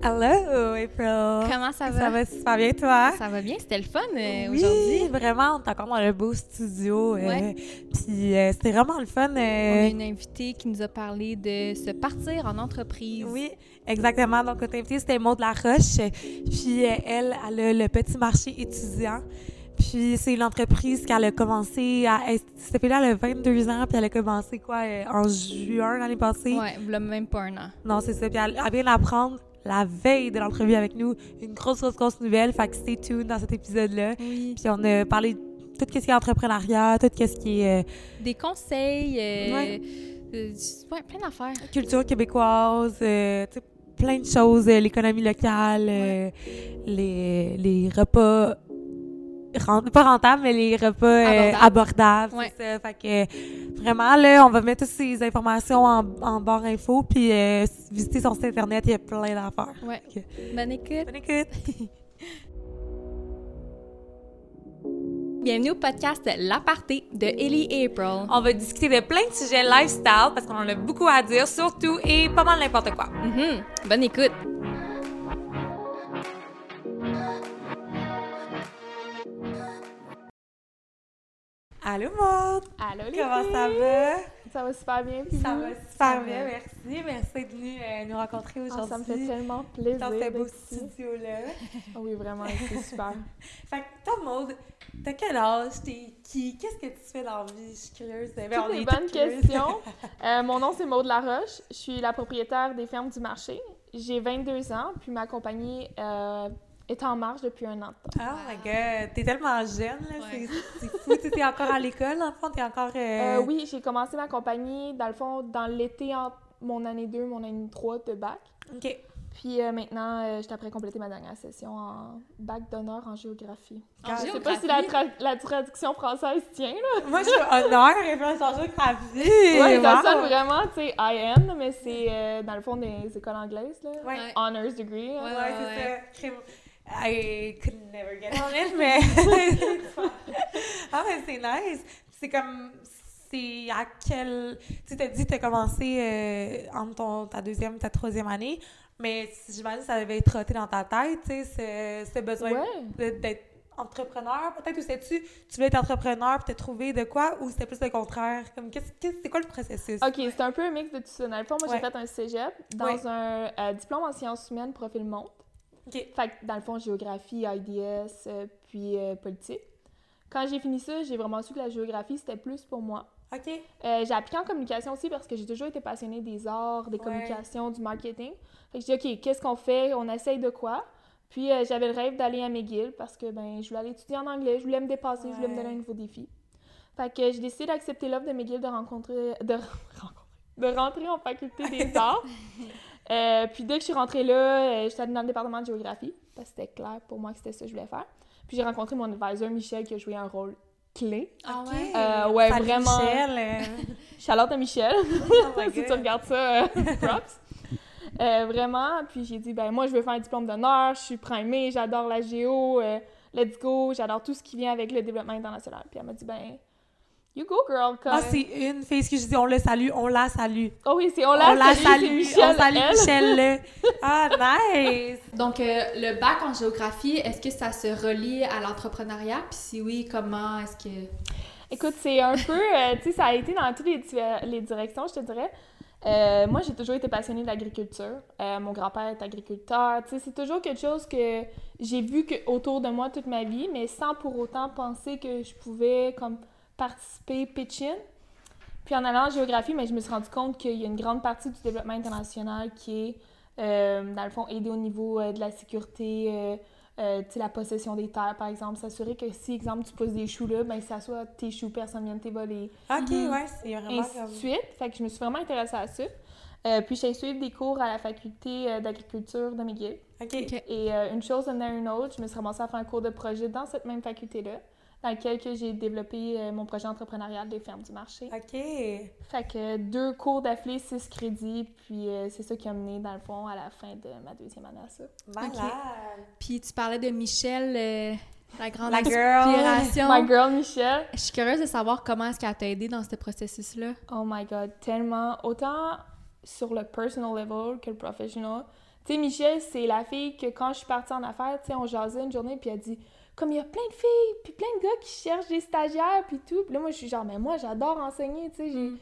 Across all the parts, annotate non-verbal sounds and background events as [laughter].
Hello, April. Comment ça va? Ça va? super bien, toi? Ça va bien, c'était le fun euh, oui, aujourd'hui. vraiment, on est encore dans le beau studio. euh. Puis euh, c'était vraiment le fun. On a euh, une invitée qui nous a parlé de se partir en entreprise. Oui, exactement. Donc, notre invitée, c'était Maud Laroche. Puis, euh, elle, elle a le petit marché étudiant. Puis, c'est une entreprise qu'elle a commencé à. Cette fille-là, elle a 22 ans, puis elle a commencé, quoi, euh, en juin l'année passée? Ouais, même pas un an. Non, c'est ça. Puis, elle, elle vient d'apprendre la veille de l'entrevue avec nous une grosse, grosse, grosse nouvelle. Fait que stay tuned dans cet épisode-là. Oui. Puis, on a parlé de tout ce qui est entrepreneuriat, tout ce qui est euh, Des conseils, euh, Ouais. euh, ouais, plein d'affaires. culture québécoise, euh, plein de choses, l'économie locale, les, les repas, pas rentables, mais les repas euh, Abordables. Ouais. ça. Fait que vraiment, là, on va mettre toutes ces informations en, en barre info, puis euh, visiter son site internet, il y a plein d'affaires. Ouais. Bonne écoute. Bonne écoute! [laughs] Bienvenue au podcast L'Aparté de Ellie et April. On va discuter de plein de sujets lifestyle, parce qu'on en a beaucoup à dire, surtout, et pas mal n'importe quoi. Mhm. Bonne écoute. Allô, Maud! Allô les Comment filles? ça va? Ça va super bien. puis Ça va super bien, merci. Merci d'être venu euh, nous rencontrer aujourd'hui. ça me fait tellement plaisir. dans ce beau studio-là. [laughs] Oui, vraiment, c'est super. [laughs] Fait que toi, Maude, t'as quel âge? T'es qui? Qu'est-ce que tu fais dans la vie? Je suis curieuse. Ben, on Toutes est bonnes questions. [laughs] Euh, mon nom, c'est Maude Laroche. Je suis la propriétaire des fermes du marché. J'ai 22 ans, puis ma compagnie euh, est en marche depuis un an. de temps. Oh my God! T'es tellement jeune, là. Ouais. C'est fou. Tu T'es encore à l'école, dans le fond? T'es encore... euh, Euh, oui, j'ai commencé ma compagnie, dans le fond, dans l'été entre mon année 2 mon année 3 de bac. OK. Puis euh, maintenant, euh, j'étais après compléter ma dernière session en bac d'honneur en géographie. En Je sais pas si la, tra- la traduction française tient, là. Moi, je suis honneur, référence en géographie. Oui, ça Wow. sonne vraiment, tu sais, IN, mais c'est euh, dans le fond des écoles anglaises, là. Ouais. Ouais. Honors degree. là. Ouais, Ouais, ouais, c'est ouais. I could never get on it, mais. [laughs] [laughs] ah, mais c'est nice. C'est comme. C'est à quel. Tu t'as dit que t'as commencé euh, entre ton, ta deuxième et ta troisième année, mais j'imagine que ça devait être trotté dans ta tête, tu sais, ce, ce besoin Ouais. d'être entrepreneur, peut-être, ou sais-tu, tu voulais être entrepreneur puis t'as trouvé de quoi, ou c'était plus le contraire? Comme, qu'est-ce, qu'est-ce- c'est quoi le processus? OK, c'est un peu un mix de tout ça. Dans le fond, moi, Ouais. j'ai fait un cégep dans Ouais. un euh, diplôme en sciences humaines, profil monte. Fait que, dans le fond, géographie, IDS, euh, puis euh, politique. Quand j'ai fini ça, j'ai vraiment su que la géographie, c'était plus pour moi. OK. Euh, j'ai appliqué en communication aussi parce que j'ai toujours été passionnée des arts, des Ouais. communications, du marketing. Fait que j'ai dit, OK, qu'est-ce qu'on fait? On essaye de quoi? Puis j'avais le rêve d'aller à McGill parce que ben, je voulais aller étudier en anglais, je voulais me dépasser, je voulais me donner un nouveau défi. Fait que j'ai décidé d'accepter l'offre de McGill de rencontrer, de, [laughs] rencontrer- de rentrer en faculté des [laughs] arts. Euh, puis dès que je suis rentrée là, euh, j'étais allée dans le département de géographie parce que c'était clair pour moi que c'était ça que je voulais faire. Puis j'ai rencontré mon advisor Michel qui a joué un rôle clé. Ah ouais? Euh, ouais, Salut, vraiment. Michel, [laughs] Charlotte à Michel. oh [laughs] si tu regardes ça, [laughs] props. Euh, vraiment, puis j'ai dit, ben moi, je veux faire un diplôme d'honneur, je suis primée, j'adore la géo, euh, let's go, j'adore tout ce qui vient avec le développement international. Puis elle m'a dit, ben, you go, girl. Comme... Ah, c'est une fille que je dis, on le salue, on la salue. Oh oui, c'est on la, salue, c'est Michel, on salue elle. Michel. [laughs] Ah, nice! Donc, euh, le bac en géographie, est-ce que ça se relie à l'entrepreneuriat? Puis si oui, comment est-ce que... Écoute, c'est un peu, euh, tu sais, ça a été dans toutes les, les directions, je te dirais. Euh, moi, j'ai toujours été passionnée de l'agriculture. Euh, mon grand-père est agriculteur. Tu sais, c'est toujours quelque chose que j'ai vu que, autour de moi toute ma vie, mais sans pour autant penser que je pouvais comme participer, pitch in. Puis en allant en géographie, mais je me suis rendu compte qu'il y a une grande partie du développement international qui est, euh, dans le fond, aider au niveau euh, de la sécurité, euh, euh, tu sais, la possession des terres, par exemple. S'assurer que si, exemple, tu pousses des choux là, ben que ça soit tes choux, personne ne vienne te voler OK, Mhm. ouais, c'est vraiment ainsi de comme... suite. Fait que je me suis vraiment intéressée à ça. Euh, puis j'ai suivi des cours à la faculté euh, d'agriculture de McGill. OK. Ok. Et euh, une chose en a une autre, je me suis ramassée à faire un cours de projet dans cette même faculté-là, dans lequel que j'ai développé euh, mon projet entrepreneurial des fermes du marché. OK. Fait que deux cours d'affilée, six crédits, puis euh, c'est ça qui a mené, dans le fond, à la fin de ma deuxième année à ça. Malade. Puis tu parlais de Michel, euh, la grande La girl. inspiration. [laughs] My girl Michelle, Je suis curieuse de savoir comment est-ce qu'elle t'a aidé dans ce processus-là. oh my god, tellement, autant sur le personal level que le professional, Tu sais, Michel, c'est la fille que quand je suis partie en affaires, tu sais, on jasait une journée, puis elle dit comme il y a plein de filles, puis plein de gars qui cherchent des stagiaires, puis tout. Puis là, moi, je suis genre, mais moi, j'adore enseigner, tu sais. Mm.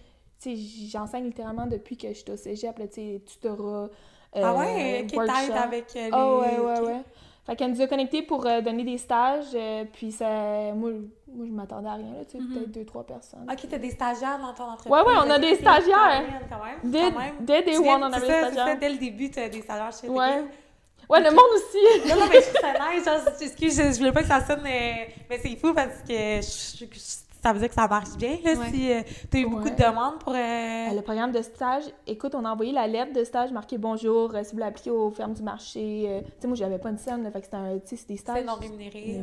j'enseigne littéralement depuis que je suis au cégep, là, tu sais, tutorat. ah euh, ouais, qui t'aide avec euh, les... Ah ouais, ouais, ok. ouais. Fait qu'elle nous a connectés pour euh, donner des stages, euh, puis ça... Moi, moi je m'attendais à rien, là, tu sais, Mhm. peut-être deux, trois personnes. Ok, t'as des stagiaires dans ton entreprise. Ouais, ouais, on a des stagiaires. Quand même, Dès, quand même. dès Day One, on avait des ça, stagiaires. dès le début, t'as des stagiaires chez Ouais. ok. Ouais, le monde aussi! Non, non, mais je trouve ça nice. Genre, excuse, je, je voulais pas que ça sonne, mais, mais c'est fou parce que je- je- ça veut dire que ça marche bien, là, Ouais. si euh, t'as eu beaucoup de demandes pour... euh, Euh, Le programme de stage, écoute, on a envoyé la lettre de stage marquée bonjour, euh, si vous l'appliquez aux fermes du marché. euh, tu sais, moi, j'avais pas une scène, là, fait que c'était un, tu sais, c'est des stages. C'est non rémunéré.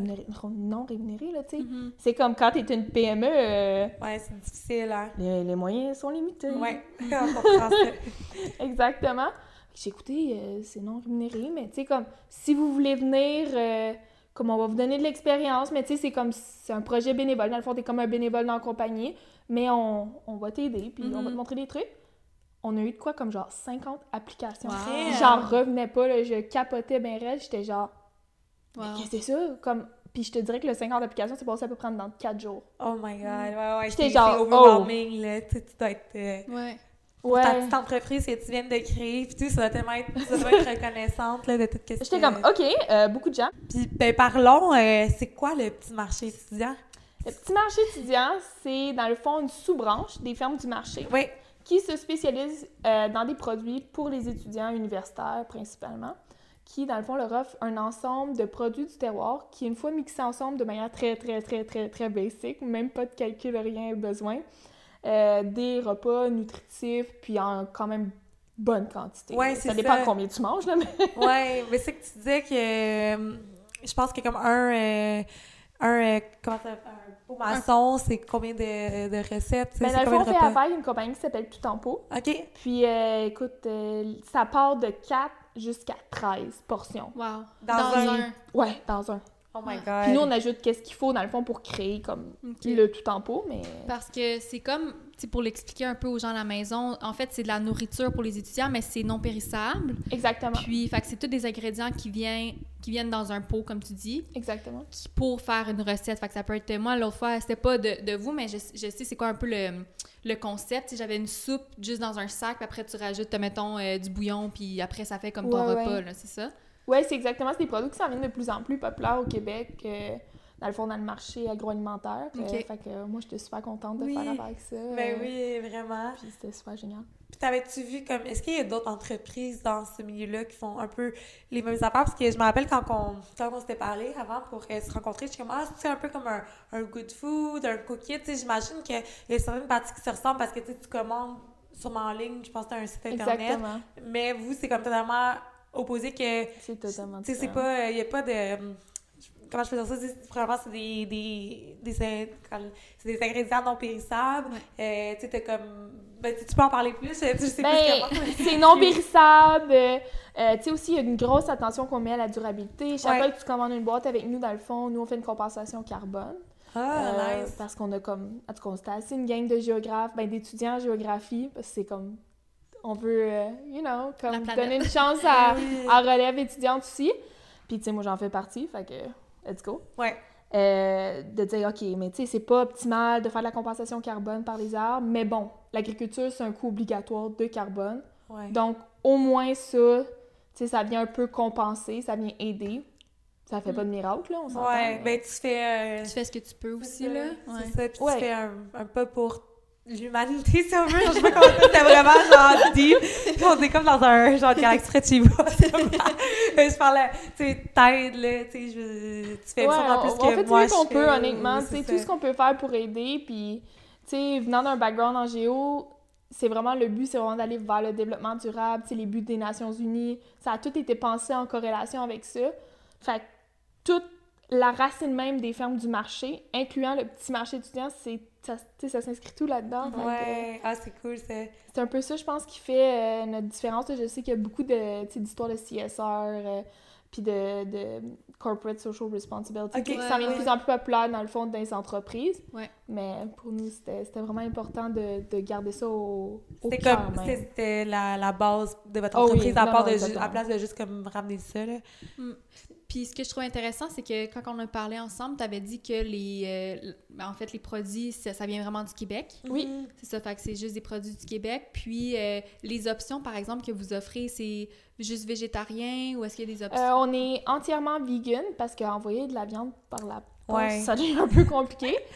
non rémunérés, là, tu sais. Mhm. C'est comme quand t'es une PME, euh, Ouais, c'est difficile, hein. les, les moyens sont limités. Ouais, on comprend ça. Exactement. J'ai écouté, euh, c'est non rémunéré, mais tu sais, comme, si vous voulez venir, euh, comme on va vous donner de l'expérience, mais tu sais, c'est comme, c'est un projet bénévole. Dans le fond, t'es comme un bénévole dans la compagnie, mais on, on va t'aider, puis on va te Mhm. montrer des trucs. On a eu de quoi, comme genre 50 applications. Wow. J'en revenais pas, là, je capotais ben raide, j'étais genre, Wow. qu'est-ce que c'est ça? Comme, puis je te dirais que le 50 applications, c'est passé à peu près dans 4 jours. Oh my God, ouais, ouais. J'étais c'est- genre, c'est oh. overwhelming, là. Tu, sais, tu dois être... euh, Ouais. Pour ta petite entreprise que tu viens de créer, puis tout, ça doit tellement être, ça doit être reconnaissante, là, de tout ce que... J'étais comme, OK, euh, beaucoup de gens. Puis, ben, parlons, euh, c'est quoi le petit marché étudiant? Le petit marché étudiant, c'est dans le fond une sous-branche des fermes du marché Oui. qui se spécialise euh, dans des produits pour les étudiants universitaires principalement, qui dans le fond leur offre un ensemble de produits du terroir qui, une fois mixés ensemble de manière très, très, très, très, très basique, même pas de calcul, rien besoin, euh, des repas nutritifs, puis en quand même bonne quantité. Ouais, ça c'est dépend ça. de combien tu manges, là, mais... [laughs] Ouais, mais c'est que tu disais que... euh, je pense que comme un... euh, un... euh, comment ça Un maçon, c'est combien de, de recettes? tu sais, Ben, c'est dans le fond, on fait repas? affaire avec une compagnie qui s'appelle Tout en pot. OK. Puis, euh, écoute, euh, ça part de 4 jusqu'à 13 portions. Wow. Dans un- Ouais, dans un. Oh my. God. Puis nous, on ajoute qu'est-ce qu'il faut, dans le fond, pour créer comme le tout en pot, mais... Parce que c'est comme, tu sais, pour l'expliquer un peu aux gens à la maison, en fait, c'est de la nourriture pour les étudiants, mais c'est non périssable. Exactement. Puis, fait que c'est tous des ingrédients qui viennent, qui viennent dans un pot, comme tu dis, Exactement. qui- pour faire une recette. Fait que ça peut être, moi, l'autre fois, c'était pas de, de vous, mais je, je sais c'est quoi un peu le, le concept. J'avais une soupe juste dans un sac, puis après, tu rajoutes, mettons, euh, du bouillon, puis après, ça fait comme ton Ouais, repas, ouais. là, c'est ça? Ouais, c'est exactement. C'est des produits qui s'en viennent de plus en plus populaires au Québec, euh, dans le fond, dans le marché agroalimentaire. Euh, Ok. fait que euh, moi, j'étais super contente de Oui. faire affaire avec ça. Ben oui, vraiment. Puis c'était super génial. Puis t'avais-tu vu comme est-ce qu'il y a d'autres entreprises dans ce milieu-là qui font un peu les mêmes affaires? Parce que je me rappelle quand on quand on s'était parlé avant pour euh, se rencontrer, j'étais comme ah c'est un peu comme un, un good food, un cookie, tu sais j'imagine qu'il y a certaines parties qui se ressemblent parce que tu tu commandes sûrement en ligne, je pense que t'as un site internet, Exactement. mais vous c'est comme totalement opposé que C'est totalement tu sais c'est pas il y a pas de comment je peux dire ça, c'est vraiment c'est des des des, des ingrédients non périssables. Euh, tu sais comme ben, tu peux en parler plus, je sais plus Ben, comment. [laughs] c'est non périssable. euh, euh, tu sais aussi, il y a une grosse attention qu'on met à la durabilité. Chaque Ouais. fois que tu commandes une boîte avec nous, dans le fond, nous, on fait une compensation carbone. Ah, Euh, nice. Parce qu'on a comme... En tout cas, assez une gang de géographes, ben, d'étudiants en géographie, parce que c'est comme... On veut, euh, you know, comme donner une chance à, [laughs] à relève étudiante aussi. Puis, tu sais, moi, j'en fais partie, fait que let's go. Ouais. Euh, de dire, OK, mais tu sais, c'est pas optimal de faire de la compensation carbone par les arbres, mais bon, l'agriculture, c'est un coût obligatoire de carbone. Ouais. Donc, au moins ça, tu sais, ça vient un peu compenser, ça vient aider. Ça fait pas de miracle, là, on s'entend. Ouais, mais- ben tu fais. euh, Tu fais ce que tu peux aussi, ça, là. C'est Ouais. ça, puis Ouais. tu fais un, un pas pour l'humanité, si on veut. Je sais pas comment c'était vraiment genre deep. Puis on est comme dans un genre de galaxie près de chez vous. [laughs] Mais je parlais, tu sais, t'aides, là, tu sais, je- tu fais Ouais, sûrement plus on, que on fait tout ce qu'on peut, honnêtement. c'est tout ce qu'on peut faire pour aider. Puis, tu sais, venant d'un background en géo, c'est vraiment le but, c'est vraiment d'aller vers le développement durable, tu les buts des Nations Unies. Ça a tout été pensé en corrélation avec ça. Fait que toute la racine même des fermes du marché, incluant le petit marché étudiant, c'est ça, tu sais, ça s'inscrit tout là-dedans. Ouais, ah, c'est cool, c'est. c'est un peu ça, je pense, qui fait euh, notre différence. Je sais qu'il y a beaucoup de, tu sais, d'histoires de CSR, euh, puis de, de corporate social responsibility, qui ouais, s'en vient de plus en plus populaire dans le fond dans les entreprises. Ouais. Mais pour nous, c'était c'était vraiment important de, de garder ça au, au C'était cœur c'était la, la base de votre Oh oui, entreprise, à non, part non, de à place de juste comme ramener ça, là. Puis ce que je trouve intéressant, c'est que quand on a parlé ensemble, tu avais dit que les, euh, en fait, les produits, ça, ça vient vraiment du Québec. Oui. Mhm. C'est ça, fait que c'est juste des produits du Québec. Puis euh, les options, par exemple, que vous offrez, c'est juste végétarien ou est-ce qu'il y a des options? Euh, on est entièrement vegan parce qu'envoyer de la viande par la poste, Ouais. ça devient un peu compliqué. [laughs]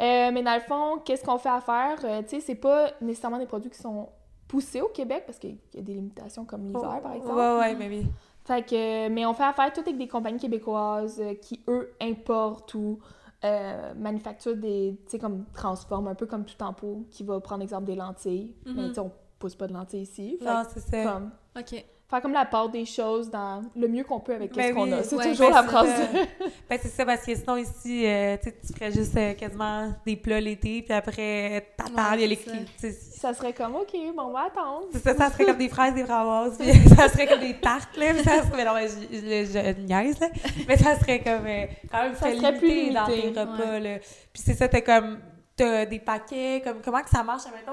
Euh, mais dans le fond, qu'est-ce qu'on fait à faire? Euh, tu sais, c'est pas nécessairement des produits qui sont poussés au Québec parce qu'il y a des limitations comme l'hiver, par exemple. Ouais, ouais, mais oui. Fait que, mais on fait affaire tout avec des compagnies québécoises euh, qui, eux, importent ou euh, manufacturent des, tu sais, comme transforment, un peu comme tout en pot, qui va prendre exemple des lentilles. Mhm. Mais tu sais, on pousse pas de lentilles ici. Fait Non, c'est ça. comme, OK. Faire comme la part des choses dans le mieux qu'on peut avec Ben ce qu'on oui, a. C'est ouais, toujours ben la phrase. de- [laughs] Ben, c'est ça, parce que sinon, ici, euh, tu ferais juste euh, quasiment des plats l'été, puis après, ta Ouais, table, il y a les Ça serait comme, OK, bon, on va attendre. Ça, ça serait comme des fraises, des framboises, puis [laughs] ça serait comme des tartes, là, puis ça serait, mais non, mais je, je, je niaise, là, mais ça serait comme, euh, quand même, Ça plus limité dans tes repas, là. Puis c'est ça, t'as comme, t'as des paquets, comme, comment que ça marche, admettons,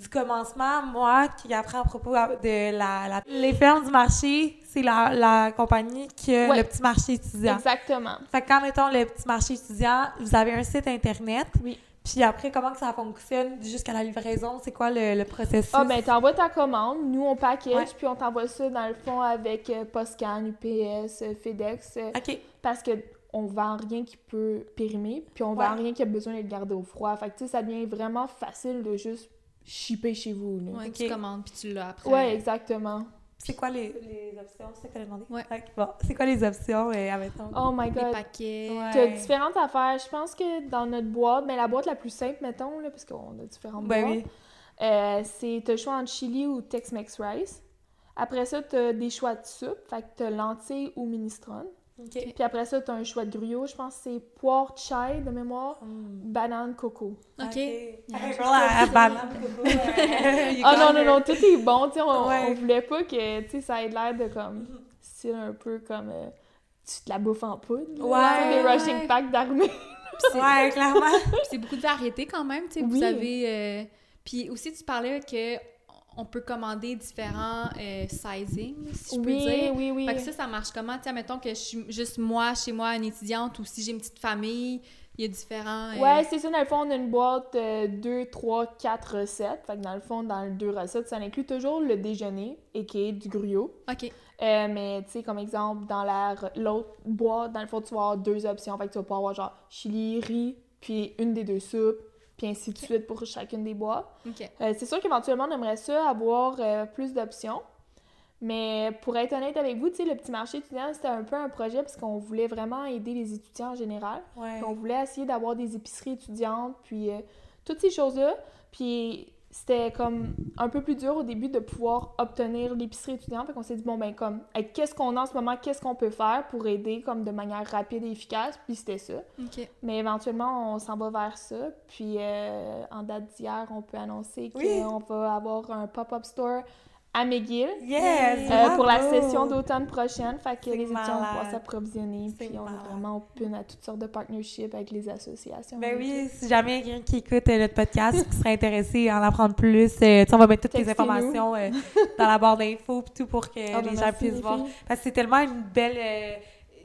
du commencement, moi, qui apprends à propos de la, la- les fermes du marché, c'est la, la compagnie qui a Ouais. le petit marché étudiant. Exactement. Fait que quand, mettons, le petit marché étudiant, vous avez un site Internet. Oui. Puis après, comment que ça fonctionne jusqu'à la livraison? C'est quoi le, le processus? Ah, ben, t'envoies ta commande, nous, on package, Ouais. puis on t'envoie ça, dans le fond, avec euh, Postcan, UPS, euh, FedEx, euh, OK. parce que on vend rien qui peut périmer, puis on Ouais. vend rien qui a besoin d'être gardé au froid. Fait que, tu sais, ça devient vraiment facile de juste shipper chez vous, là. Ouais, Ok. tu commandes puis tu l'as après. Ouais, exactement. C'est quoi les, les options? C'est ça que t'as demandé? Ouais. Bon, c'est quoi les options, euh, admettons? Oh my Des god. paquets. Ouais. T'as différentes affaires. Je pense que dans notre boîte, mais la boîte la plus simple, mettons, là, parce qu'on a différentes Ben boîtes, oui. euh, c'est t'as le choix entre chili ou Tex-Mex rice. Après ça, t'as des choix de soupe, fait que t'as lentilles ou minestrone. Puis après ça, t'as un choix de gruau, je pense que c'est poire chai de mémoire, Hmm. banane coco. OK. Yeah. [laughs] banane, coco, [laughs] Ah non, non, non, tout est bon, tu sais, on, Ouais. on voulait pas que, tu sais, ça ait l'air de comme, style un peu comme, euh, tu te la bouffes en poudre, Ouais, tu des ouais. rushing packs d'armée. Ouais, clairement. [laughs] C'est beaucoup de variétés quand même, tu sais. Vous avez. euh, Puis aussi, tu parlais que on peut commander différents euh, sizing, si je peux dire. oui, oui. Fait que ça, ça marche comment? Sais, mettons que je suis juste moi, chez moi, une étudiante, ou si j'ai une petite famille, il y a différents... euh, Ouais, c'est ça, dans le fond, on a une boîte 2, 3, 4 recettes. Fait que dans le fond, dans les deux recettes, ça inclut toujours le déjeuner, et qui est du gruau. OK. Euh, mais, tu sais, comme exemple, dans la re- l'autre boîte, dans le fond, tu vas avoir deux options. Fait que tu vas pouvoir avoir genre chili, riz, puis une des deux soupes, puis ainsi de suite pour chacune des boîtes. Euh, c'est sûr qu'éventuellement, on aimerait ça avoir euh, plus d'options. Mais pour être honnête avec vous, tu sais, le petit marché étudiant, c'était un peu un projet parce qu'on voulait vraiment aider les étudiants en général. Ouais. On voulait essayer d'avoir des épiceries étudiantes, puis euh, toutes ces choses-là. Puis c'était comme un peu plus dur au début de pouvoir obtenir l'épicerie étudiante. Fait qu'on s'est dit, bon, ben, comme, qu'est-ce qu'on a en ce moment, qu'est-ce qu'on peut faire pour aider comme de manière rapide et efficace? Puis c'était ça. Mais éventuellement, on s'en va vers ça. Puis euh, en date d'hier, on peut annoncer Oui. qu'on va avoir un pop-up store à McGill. Yes! euh, pour la session d'automne prochaine, fait que les étudiants vont pouvoir s'approvisionner, puis on malade. est vraiment open à toutes sortes de partnerships avec les associations. Ben oui, si jamais quelqu'un qui écoute euh, notre podcast qui serait intéressé à en apprendre plus, euh, on va mettre toutes les informations euh, dans la barre d'infos tout pour que [laughs] Ah, ben les gens puissent les voir. Parce que c'est tellement une belle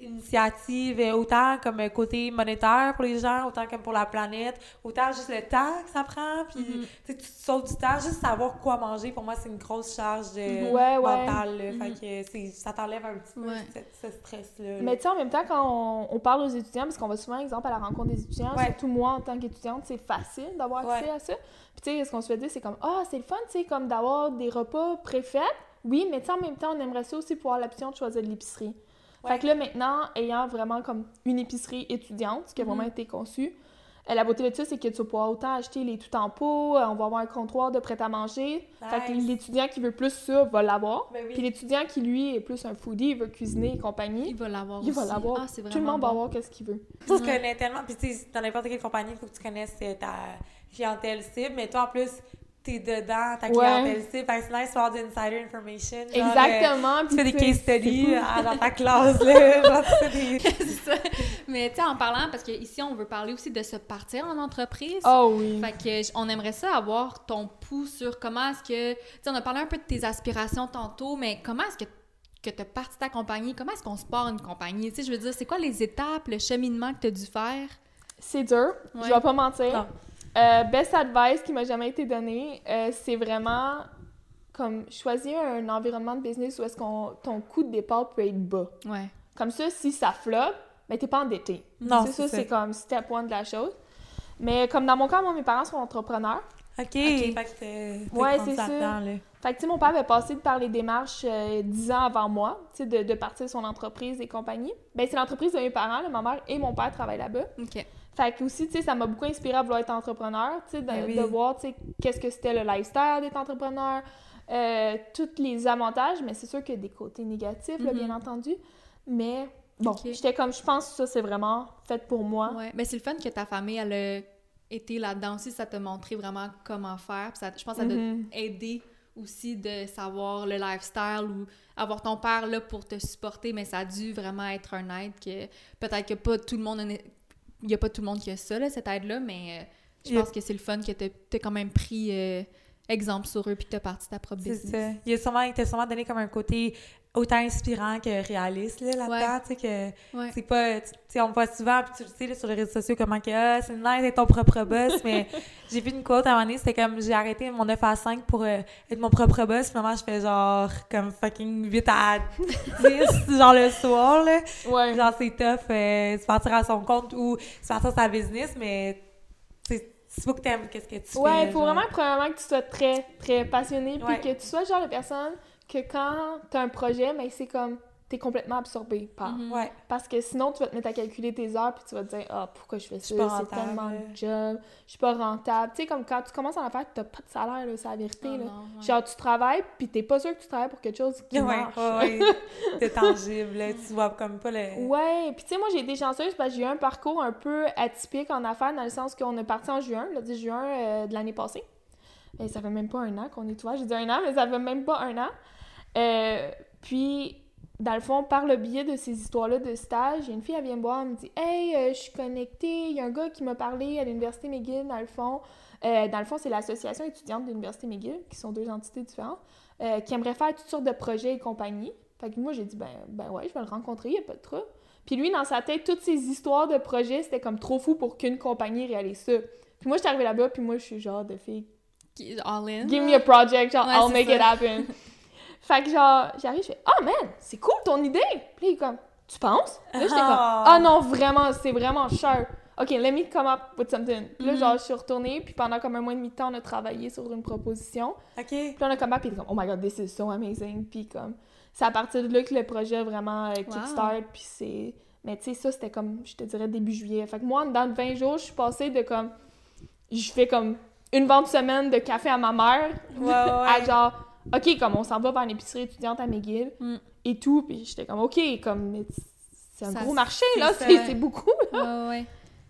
initiative, euh, autant comme côté monétaire pour les gens, autant comme pour la planète, autant juste le temps que ça prend, puis Mhm. tu sautes du temps, juste savoir quoi manger, pour moi, c'est une grosse charge euh, Ouais, ouais. mentale. Fait que c'est- ça t'enlève un petit peu Ouais. ce, ce stress-là. là. Mais tu sais, en même temps, quand on, on parle aux étudiants, parce qu'on va souvent, exemple, à la rencontre des étudiants, surtout moi en tant qu'étudiante, c'est facile d'avoir accès à ça. Puis tu sais, ce qu'on se fait dire, c'est comme, ah, c'est le fun, tu sais, comme d'avoir des repas préfaits. Oui, mais tu sais, en même temps, on aimerait ça aussi pouvoir l'option de choisir de l'épicerie. Ouais. Fait que là, maintenant, ayant vraiment comme une épicerie étudiante, ce qui a Mhm. vraiment été conçu, euh, la beauté de ça, c'est que tu vas pouvoir autant acheter les tout en pot, euh, on va avoir un comptoir de prêt-à-manger. Fait que l'étudiant qui veut plus ça va l'avoir. Ben oui. Puis l'étudiant qui, lui, est plus un foodie, il veut cuisiner et compagnie, Il va l'avoir il va l'avoir. Ah, Tout le monde va avoir qu'est-ce qu'il veut. Tu connais tellement. Puis, tu sais, dans n'importe quelle compagnie, il faut que tu connaisses ta clientèle cible. Mais toi, en plus, t'es dedans, ta Ouais. clientèle que c'est nice d'avoir de insider information. genre, euh, Exactement. tu puis fais des tu case studies cool. euh, dans ta classe, là. Genre, tu des... [laughs] Ça. Mais tu sais, en parlant, parce qu'ici, on veut parler aussi de se partir en entreprise. Oh oui. Fait que on aimerait ça avoir ton pouls sur comment est-ce que. Tu sais, on a parlé un peu de tes aspirations tantôt, mais comment est-ce que que tu as parti ta compagnie, comment est-ce qu'on se part une compagnie? Tu sais, je veux dire, c'est quoi les étapes, le cheminement que tu as dû faire? C'est dur, Ouais. je vais pas mentir. Non. Euh, best advice qui m'a jamais été donné, euh, c'est vraiment comme choisir un environnement de business où est-ce qu'on ton coût de départ peut être bas. Ouais. Comme ça, si ça flop, ben t'es pas endetté. Non, c'est c'est ça, ça. c'est comme step one de la chose. Mais comme dans mon cas, moi, mes parents sont entrepreneurs. OK. Fait que t'es Ouais, c'est ça. là. Fait que, sais, mon père avait passé par les démarches euh, 10 ans avant moi, tu sais, de, de partir son entreprise et compagnie. Ben, c'est l'entreprise de mes parents, là, ma mère et mon père travaillent là-bas. OK. Fait que aussi, tu sais, ça m'a beaucoup inspiré à vouloir être entrepreneur, tu sais, de, Ben oui. de voir, tu sais, qu'est-ce que c'était le lifestyle d'être entrepreneur, euh, tous les avantages, mais c'est sûr qu'il y a des côtés négatifs, là, bien entendu. Mais bon, j'étais comme, je pense que ça, c'est vraiment fait pour moi. Ouais. Mais c'est le fun que ta famille, elle a été là-dedans aussi. Ça t'a montré vraiment comment faire. Puis ça, je pense que ça t'a Mhm. aidé aussi de savoir le lifestyle ou avoir ton père là pour te supporter, mais ça a dû vraiment être un aide que peut-être que pas tout le monde il y a pas tout le monde qui a ça là, cette aide là, mais euh, je a- pense que c'est le fun que t'as as quand même pris euh, exemple sur eux puis que t'as parti ta propre C'est business. ça. Il a sûrement, il t'a sûrement donné comme un côté autant inspirant que réaliste là, là-dedans, tu sais, que Ouais. c'est pas... Tu sais, on voit souvent, puis tu le sais, là, sur les réseaux sociaux, comment que ah, c'est nice d'être ton propre boss, mais [laughs] j'ai vu une quote à un moment donné, c'était comme, j'ai arrêté mon 9 à 5 pour euh, être mon propre boss, puis maintenant, je fais genre, comme fucking 8 à 10, [laughs] genre le soir, là. Ouais. Genre, c'est tough, euh, se partir à son compte ou se partir à sa business, mais c'est il faut que t'aimes qu'est-ce que tu fais. Ouais, il faut genre. vraiment, premièrement, que tu sois très, très passionné, puis que tu sois genre de personne que quand t'as un projet, mais c'est comme, t'es complètement absorbé par. Ouais. Parce que sinon, tu vas te mettre à calculer tes heures, puis tu vas te dire, ah, pourquoi je fais ça? C'est rentable. tellement de job, je suis pas rentable. Tu sais, comme quand tu commences en affaires, t'as pas de salaire, c'est la vérité. Oh là. non, ouais. Genre, tu travailles, puis t'es pas sûr que tu travailles pour quelque chose qui Ouais, marche. ouais, ouais. [laughs] C'est tangible, là. Tu vois comme pas le. Ouais, puis tu sais, moi j'ai été chanceuse parce que j'ai eu un parcours un peu atypique en affaires dans le sens qu'on est parti en juin, le 10 juin euh, de l'année passée. Et ça fait même pas un an qu'on est ouvert. J'ai dit un an, mais ça fait même pas un an. Euh, puis, dans le fond, par le biais de ces histoires-là de stage, il y a une fille, elle vient me voir, elle me dit Hey, euh, je suis connectée. Il y a un gars qui m'a parlé à l'Université McGill, dans le fond. Euh, dans le fond, c'est l'Association étudiante de l'Université McGill, qui sont deux entités différentes, euh, qui aimerait faire toutes sortes de projets et compagnie. Fait que moi, j'ai dit Ben, ben ouais, je vais le rencontrer, il n'y a pas de trouble. Puis lui, dans sa tête, toutes ces histoires de projets, c'était comme trop fou pour qu'une compagnie réalise ça. Puis moi, je suis arrivée là-bas, puis moi, je suis genre de fille Qui- All in. Give me a project, genre, Ouais, I'll make ça. it happen. [laughs] fait que genre, j'arrive, je fais, oh man, c'est cool ton idée. Puis il est comme, tu penses? Là, j'étais comme, Ah. ah non, vraiment, c'est vraiment cher. Ok, let me come up with something. Puis là, Mhm. genre, je suis retournée, puis pendant comme un mois et demi de temps, on a travaillé sur une proposition. OK. Puis là, on a come back, puis comme, oh my god, this is so amazing. Puis comme, c'est à partir de là que le projet a vraiment euh, kickstart, puis c'est. Mais tu sais, ça, c'était comme, je te dirais, début juillet. Fait que moi, dans 20 jours, je suis passée de comme. Je fais comme une vente semaine de café à ma mère, Ouais, ouais. [laughs] à genre, OK, comme on s'en va vers une épicerie étudiante à McGill Mm. et tout. Puis j'étais comme, OK, comme, c'est un Ça, gros marché, là, c'est beaucoup. Ouais, ouais.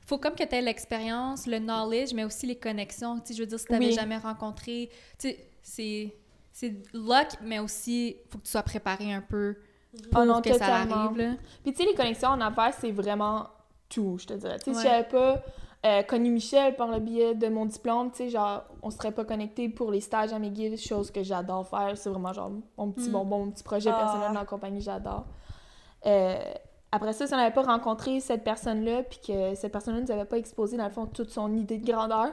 Faut comme que tu aies l'expérience, le knowledge, mais aussi les connexions. Tu sais, je veux dire, si tu n'avais Oui. jamais rencontré, tu sais, c'est, c'est luck, mais aussi, faut que tu sois préparé un peu pour Oh non, que ça arrive. Là. Puis tu sais, les connexions en affaires, c'est vraiment tout, je te dirais. Tu sais, Ouais. si j'avais pas euh, connu Michel par le biais de mon diplôme, tu sais, genre, on serait pas connecté pour les stages à McGill, chose que j'adore faire. C'est vraiment genre mon petit Mm. bonbon, mon petit projet Ah. personnel dans la compagnie, j'adore. Euh, après ça, si on n'avait pas rencontré cette personne-là, puis que cette personne-là nous avait pas exposé, dans le fond, toute son idée de grandeur,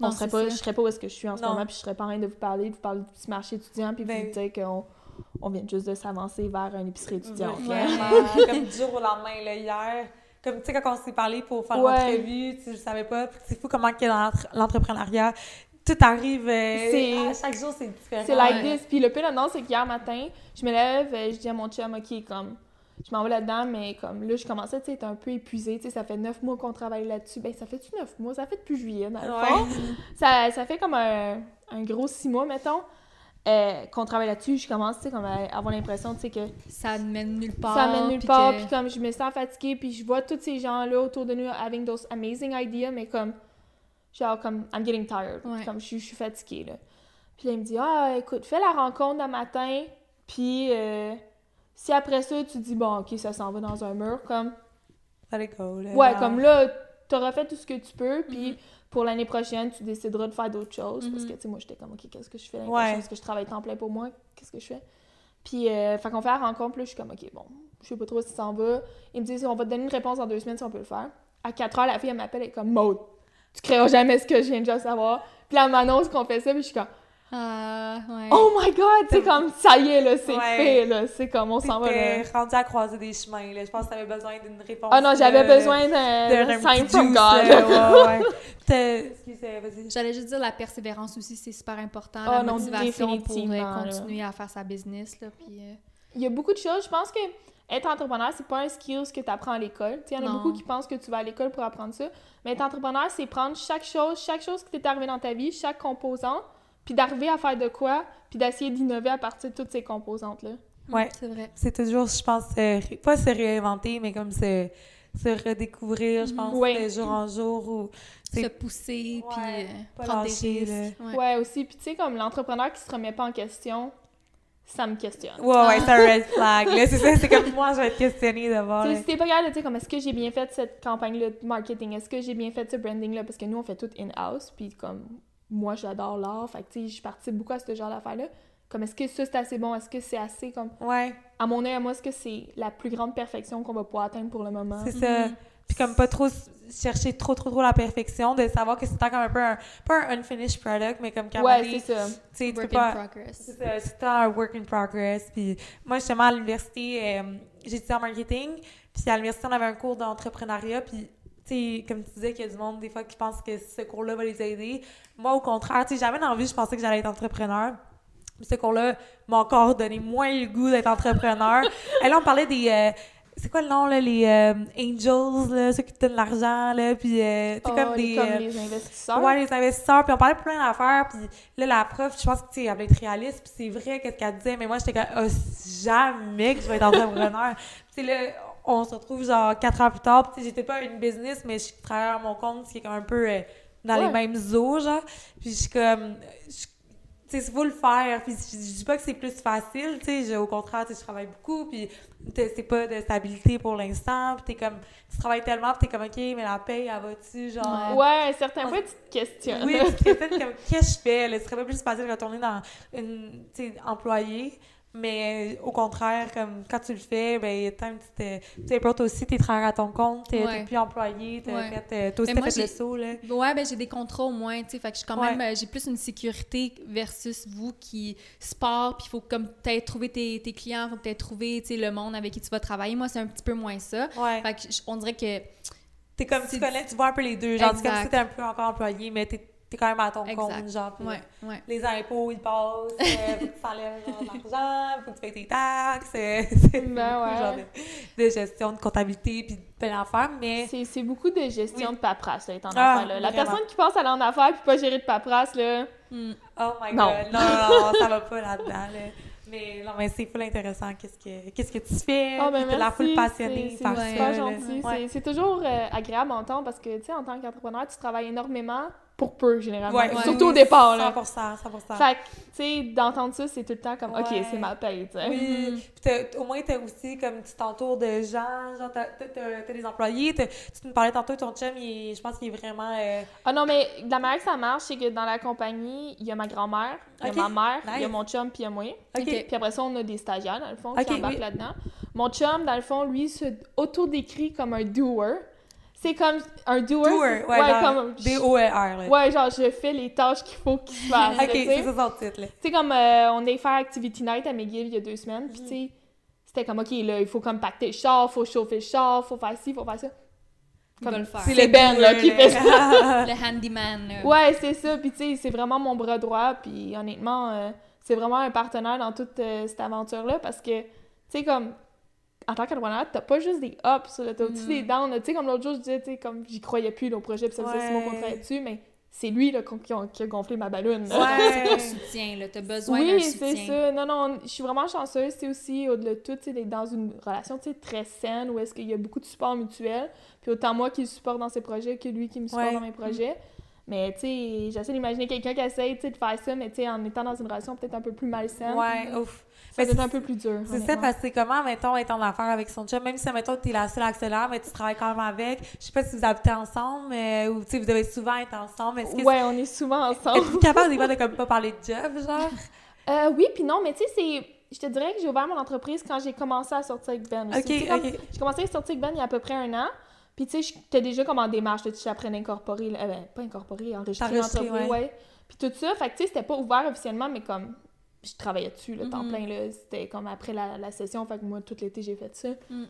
Non, on serait pas, je serais pas où est-ce que je suis en ce Non. moment, puis je serais pas en train de vous parler, de vous parler du petit marché étudiant, puis Ben vous dire qu'on on vient juste de s'avancer vers une épicerie étudiante. [laughs] Vraiment. comme du jour au lendemain, là, hier. Comme, tu sais, quand on s'est parlé pour faire Ouais. l'entrevue, tu sais, je savais pas. Puis c'est fou comment que dans l'entre- l'entrepreneuriat, tout arrive. euh, à chaque jour, c'est différent. C'est like Ouais. this. Puis le pire là-dedans, c'est qu'hier matin, je me lève, euh, je dis à mon chum, OK, comme, je m'en vais là-dedans, mais comme, là, je commençais, tu sais, être un peu épuisée. Tu sais, ça fait neuf mois qu'on travaille là-dessus. Ben, ça fait-tu neuf mois? Ça fait depuis juillet, dans le fond. Ça, ça fait comme un, un gros six mois, mettons, euh, qu'on travaille là-dessus. Je commence, tu sais, comme à avoir l'impression, tu sais, que Ça ne mène nulle part. ça mène nulle puis part. que- Puis comme, je me sens fatiguée, puis je vois tous ces gens-là autour de nous having those amazing ideas, mais comme, Genre, comme, I'm getting tired. Ouais. Comme, je suis- je suis fatiguée, là. Puis là, il me dit, ah, écoute, fais la rencontre d'un matin, puis euh, si après ça, tu dis, bon, ok, ça s'en va dans un mur, comme, Let it go, là. ouais, comme là, t'auras fait tout ce que tu peux, puis Mhm. Pour l'année prochaine, tu décideras de faire d'autres choses. Parce Mhm. que, tu sais, moi, j'étais comme, ok, qu'est-ce que je fais l'année Ouais. prochaine? Est-ce que je travaille temps plein pour moi? Qu'est-ce que je fais? Puis, euh, fait qu'on fait la rencontre, là, je suis comme, ok, bon, je sais pas trop si ça s'en va. Ils me disent, on va te donner une réponse dans deux semaines si on peut le faire. À 4 heures, la fille, elle m'appelle, elle est comme, Maud, tu créeras jamais ce que je viens de savoir. Puis là, elle m'annonce qu'on fait ça, puis je suis comme, Ah, ouais. oh my god, c'est comme, ça y est, là, c'est Ouais. fait, là, c'est comme, on s'en va, là. Rendu à croiser des chemins, là. Je pense que t'avais besoin d'une réponse. Ah non, j'avais besoin d'un sign from juice, God. ouais, J'allais juste dire la persévérance aussi, c'est super important. Oh la non, motivation pour euh, là. continuer à faire sa business. Là, puis, euh, Il y a beaucoup de choses. Je pense que être entrepreneur, c'est pas un skill que tu apprends à l'école. Tu sais, Il y en a beaucoup qui pensent que tu vas à l'école pour apprendre ça. Mais être entrepreneur, c'est prendre chaque chose, chaque chose qui t'est arrivé dans ta vie, chaque composant, puis d'arriver à faire de quoi, puis d'essayer d'innover à partir de toutes ces composantes-là. Ouais. C'est vrai. C'est toujours, je pense, euh, pas se réinventer, mais comme se, se redécouvrir, je pense, Ouais. de jour en jour. Ou, Se pousser, Ouais, puis euh, prendre des risques. Ouais, Ouais. aussi. Puis tu sais, comme l'entrepreneur qui se remet pas en question, ça me questionne. Ouais, ouais, c'est un red flag. Là, c'est ça, c'est comme moi, je vais être questionnée d'abord. Tu sais, là. si t'es pas capable de dire comme est-ce que j'ai bien fait cette campagne-là de marketing, est-ce que j'ai bien fait ce branding-là, parce que nous on fait tout in-house, puis comme moi j'adore l'art, fait que tu sais, je participe beaucoup à ce genre d'affaires-là. Comme est-ce que ça c'est assez bon, est-ce que c'est assez comme? Ouais, à mon œil à moi est-ce que c'est la plus grande perfection qu'on va pouvoir atteindre pour le moment? c'est ça. Mhm. Puis comme pas trop chercher trop, trop, trop la perfection, de savoir que c'est comme un peu un, pas un unfinished product, mais comme quand Ouais, même, c'est ça. tu Work pas... in progress. C'est ça, c'est un work in progress. Puis moi, justement, à l'université, euh, j'étudiais en marketing. Puis à l'université, on avait un cours d'entrepreneuriat. Puis, tu sais, comme tu disais, qu'il y a du monde, des fois, qui pense que ce cours-là va les aider. Moi, au contraire, tu sais, jamais dans la vie, je pensais que j'allais être entrepreneur. Ce cours-là m'a encore donné moins le goût d'être entrepreneur. [laughs] Et là, on parlait des... euh, c'est quoi le nom, là? Les euh, angels, là, ceux qui te donnent l'argent, là. Puis, euh, Oh, comme des... comme euh, les investisseurs. Ouais, les investisseurs, puis on parlait de plein d'affaires, puis là, la prof, je pense que, tu elle voulait être réaliste, puis c'est vrai qu'est-ce qu'elle disait, mais moi, j'étais comme, oh, jamais que je vais être entrepreneur. [laughs] Puis, là, on se retrouve, genre, quatre ans plus tard, puis j'étais pas une business, mais je travaillais à mon compte, ce qui est comme un peu euh, dans les mêmes eaux, genre. Puis, je suis comme, sais, il faut le faire. Puis, je, je dis pas que c'est plus facile, tu sais, au contraire, tu je travaille beaucoup, puis c'est pas de stabilité pour l'instant, puis t'es comme, tu travailles tellement, puis t'es comme, OK, mais la paye, elle va-tu, genre... Ouais, à un certain point, tu te questionnes. Oui, tu te questionnes comme qu'est-ce que je fais? Là, ce serait pas plus facile de retourner dans une tu sais, employée. Mais euh, au contraire, comme quand tu le fais, ben, il y a tant que tu sais, toi aussi, t'es travailleur à ton compte, t'es Ouais. plus employé, t'as Ouais. fait, euh, toi aussi, t'as fait le saut, là. Ouais, ben j'ai des contrats au moins, tu sais, fait que je suis quand Ouais. même, euh, j'ai plus une sécurité versus vous qui sport, puis il faut comme peut-être trouver tes, tes clients, faut peut-être trouver, tu sais, le monde avec qui tu vas travailler. Moi, c'est un petit peu moins ça. Ouais. Fait que on dirait que T'es comme, tu connais, tu vois un peu les deux. Genre, comme si t'es un peu encore employé, mais t'es es quand même à ton Exact. compte, genre. puis, ouais, ouais. Les impôts, ils passent, euh, [laughs] faut que tu t'enlèves genre, de l'argent, faut que tu payes tes taxes. euh, [laughs] c'est Ben ouais. genre de, de gestion, de comptabilité, puis de plein d'affaires, mais... C'est beaucoup de gestion Oui. de paperasse, là, en Ah, là. La vraiment. personne qui pense aller en affaires puis pas gérer de paperasse, là, Hmm. Oh my Non. god, non, ça va pas là-dedans. là. Mais non, mais c'est full intéressant. Qu'est-ce que, qu'est-ce que tu fais? Ah, ben t'es la full passionnée c'est- super gentil. Ouais. C'est- toujours euh, agréable à entendre parce que, tu sais, en tant qu'entrepreneur, tu travailles énormément pour peu, généralement. Ouais, Surtout oui, au départ, là. 100%, 100%. Fait que, tu sais, d'entendre ça, c'est tout le temps comme, OK, Ouais. c'est ma paye, tu sais. Oui, puis t'as- au moins t'as aussi comme tu t'entoures de gens, genre t'as, t'as- t'as- t'as des employés, t'as- tu me parlais tantôt ton chum, il je pense qu'il est vraiment euh, Ah non, mais la manière que ça marche, c'est que dans la compagnie, il y a ma grand-mère, il y a ma mère, il y a mon chum, puis il y a moi. Puis après ça, on a des stagiaires, dans le fond, qui embarquent oui. là-dedans. Mon chum, dans le fond, lui, se auto-décrit comme un doer. C'est comme un doer. doer, ouais, genre, comme... D O R là. Ouais, genre, je fais les tâches qu'il faut qu'il se [laughs] fasse. Ok, c'est ça son titre là. Tu sais, comme euh, on est faire Activity Night à McGill il y a deux semaines, puis Mhm. tu sais, c'était comme, OK, là, il faut comme pacter le char, faut chauffer le char, faut faire ci, faut faire ça. Comme- le faire. C'est le Ben, là, qui fait ça. [laughs] Le handyman. là. Ouais, c'est ça, puis tu sais, c'est vraiment mon bras droit, puis honnêtement, euh, c'est vraiment un partenaire dans toute euh, cette aventure-là, parce que, tu sais, comme, en tant qu'entrepreneur, t'as pas juste des ups, t'as aussi des downs, tu sais, comme l'autre jour, je disais, tu sais, comme, j'y croyais plus, nos projets, puis ça faisait Ouais. travaillait dessus, mais c'est lui, là, qui a, qui a gonflé ma ballonne. Ouais. [laughs] Soutien, là. T'as besoin d'un Oui, c'est soutien. ça. Non, non, je suis vraiment chanceuse. C'est aussi, au-delà de tout, d'être dans une relation, très saine où est-ce qu'il y a beaucoup de support mutuel. Puis autant moi qui le supporte dans ses projets que lui qui me supporte Ouais. dans mes projets. Mais, tu sais, j'essaie d'imaginer quelqu'un qui essaie, de faire ça, mais, tu sais, en étant dans une relation peut-être un peu plus malsaine. Ouais, ouf. Ça c'est- un peu plus dur. C'est ça, parce que c'est comment, mettons, être en affaire avec son chum, même si, mettons, t'es la seule accélère, mais tu travailles quand même avec. Je sais pas si vous habitez ensemble, mais, ou, tu sais, vous devez souvent être ensemble. Est-ce que Ouais, on est souvent ensemble. êtes-vous capable, des fois, de comme pas parler de job, genre? [laughs] Euh, oui, puis non, mais tu sais, c'est. Je te dirais que j'ai ouvert mon entreprise quand j'ai commencé à sortir avec Ben aussi. Ok, Tu sais, comme- ok. J'ai commencé à sortir avec Ben il y a à peu près un an. Puis tu sais, j'étais déjà comme en démarche, tu j'apprenais à incorporer, euh, ben, pas incorporer, enregistrer Enregistrer, l'entreprise, ouais. ouais. Puis tout ça, fait que tu sais, c'était pas ouvert officiellement, mais comme je travaillais dessus, le temps Mhm. plein, là. C'était comme après la, la session, fait que moi, tout l'été, j'ai fait ça. Mm.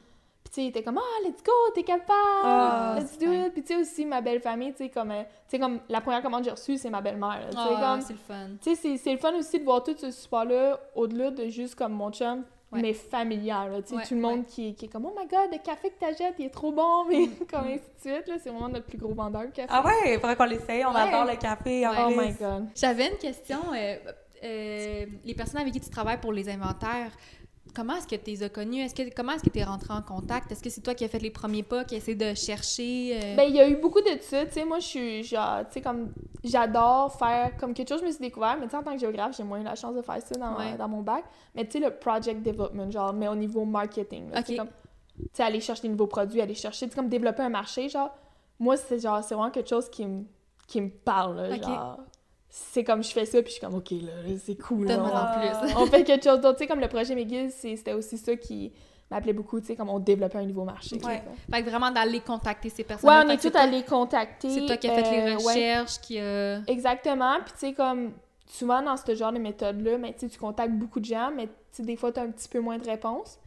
Puis tu sais, il était comme, ah, let's go, t'es capable, Ah, let's do it. Puis tu sais, aussi, ma belle famille, tu sais, comme, euh, tu sais, comme la première commande que j'ai reçue, c'est ma belle-mère. Tu sais, Ah, comme, c'est le fun. tu sais, c'est- le fun aussi de voir tout ce support-là, au-delà de juste comme mon chum, Ouais. mais familial. Tu sais, Ouais, tout le monde ouais. qui, qui est comme, oh my god, le café que t'achètes, il est trop bon, [laughs] mais comme ainsi de suite. là, C'est vraiment notre plus gros vendeur, le café. Ah ouais, il faudrait qu'on l'essaye. On Ouais. adore le café, en oh my god. J'avais une question. euh, euh, les personnes avec qui tu travailles pour les inventaires, comment est-ce que tu les as connus? Est-ce que, comment est-ce que tu es rentré en contact? Est-ce que c'est toi qui as fait les premiers pas, qui essaie de chercher? euh, Ben, il y a eu beaucoup de ça. Tu sais, moi, je suis genre, tu sais, comme, j'adore faire comme quelque chose, je me suis découvert, mais tu sais, en tant que géographe, j'ai moins eu la chance de faire ça dans, Ouais. dans mon bac. Mais tu sais, le project development, genre, mais au niveau marketing. là, tu sais, Ok. comme, tu sais, aller chercher des nouveaux produits, aller chercher, tu sais, comme développer un marché, genre, moi, c'est genre, c'est vraiment quelque chose qui me qui me parle, là, genre. C'est comme je fais ça, puis je suis comme, OK, là, là, c'est cool. là, on- en plus. on fait quelque chose d'autre. Tu sais, comme le projet McGill, c'est- c'était aussi ça qui m'appelait beaucoup, tu sais, comme on développait un nouveau marché. Ouais. Fait que vraiment d'aller contacter ces personnes. Ouais, on est tous allés contacter. C'est toi qui as fait les euh, ouais. recherches, qui a... Exactement. Puis, tu sais, comme souvent dans ce genre de méthode-là, mais tu sais, tu contactes beaucoup de gens, mais tu sais, des fois, tu as un petit peu moins de réponses.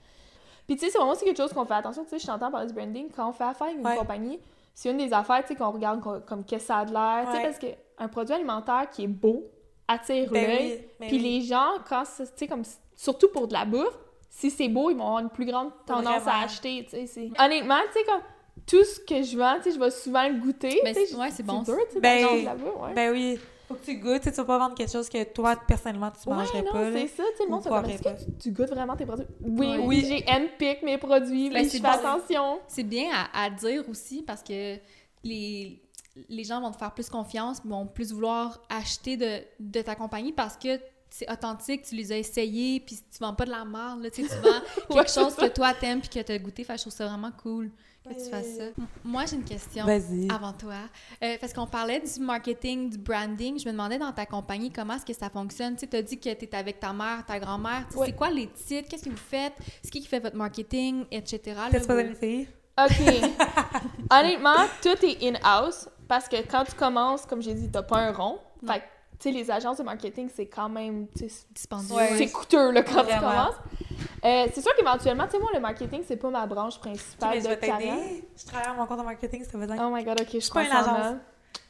Puis, tu sais, c'est vraiment aussi quelque chose qu'on fait attention. Tu sais, je t'entends parler du branding. Quand on fait affaire avec une Ouais. compagnie, c'est une des affaires, tu sais, qu'on regarde co- comme qu'est-ce que ça a de l'air. Tu sais, parce qu'un produit alimentaire qui est beau attire Ben l'œil. oui, ben Puis oui. les gens, quand c'est- tu sais, comme, surtout pour de la bouffe, si c'est beau, ils vont avoir une plus grande tendance Vraiment. à acheter, tu sais. c'est- Honnêtement, tu sais, comme, tout ce que je vends, tu sais, je vais souvent le goûter. Mais sais, c'est- ouais, c'est bon, dur, Ben, de la bouffe, ouais. Ben oui. Faut que tu goûtes. Tu vas pas vendre quelque chose que toi, personnellement, tu Ouais, mangerais non, pas. c'est ça, tu sais, le monde se est-ce que tu, tu goûtes vraiment tes produits? Oui, Ouais. oui, j'ai handpick mes produits, Ben, oui, c'est je fais attention. C'est bien à, à dire aussi parce que les, les gens vont te faire plus confiance, vont plus vouloir acheter de, de ta compagnie parce que c'est authentique, tu les as essayés, puis tu vends pas de la merde, là, tu sais, tu vends [laughs] quelque Ouais, chose que toi t'aimes puis que t'as goûté, fait je trouve ça vraiment cool que tu fasses ça. M- Moi, j'ai une question Vas-y. avant toi. Euh, parce qu'on parlait du marketing, du branding. Je me demandais dans ta compagnie comment est-ce que ça fonctionne? Tu as dit que tu étais avec ta mère, ta grand-mère. C'est quoi les titres? Qu'est-ce que vous faites? C'est qui qui fait votre marketing, etc. T'es pas vous-? OK. [laughs] Honnêtement, tout est in-house parce que quand tu commences, comme j'ai dit, t'as pas un rond. Fait que, tu sais, les agences de marketing, c'est quand même, tu sais, dispendieux. Ouais. c'est coûteux, là, quand tu commences. Euh, c'est sûr qu'éventuellement, tu sais, moi, le marketing, c'est pas ma branche principale mais je de vais carrière. t'aider. Je travaille à mon compte en marketing, ça veut dire. Oh my God, OK, je, suis pas une agence.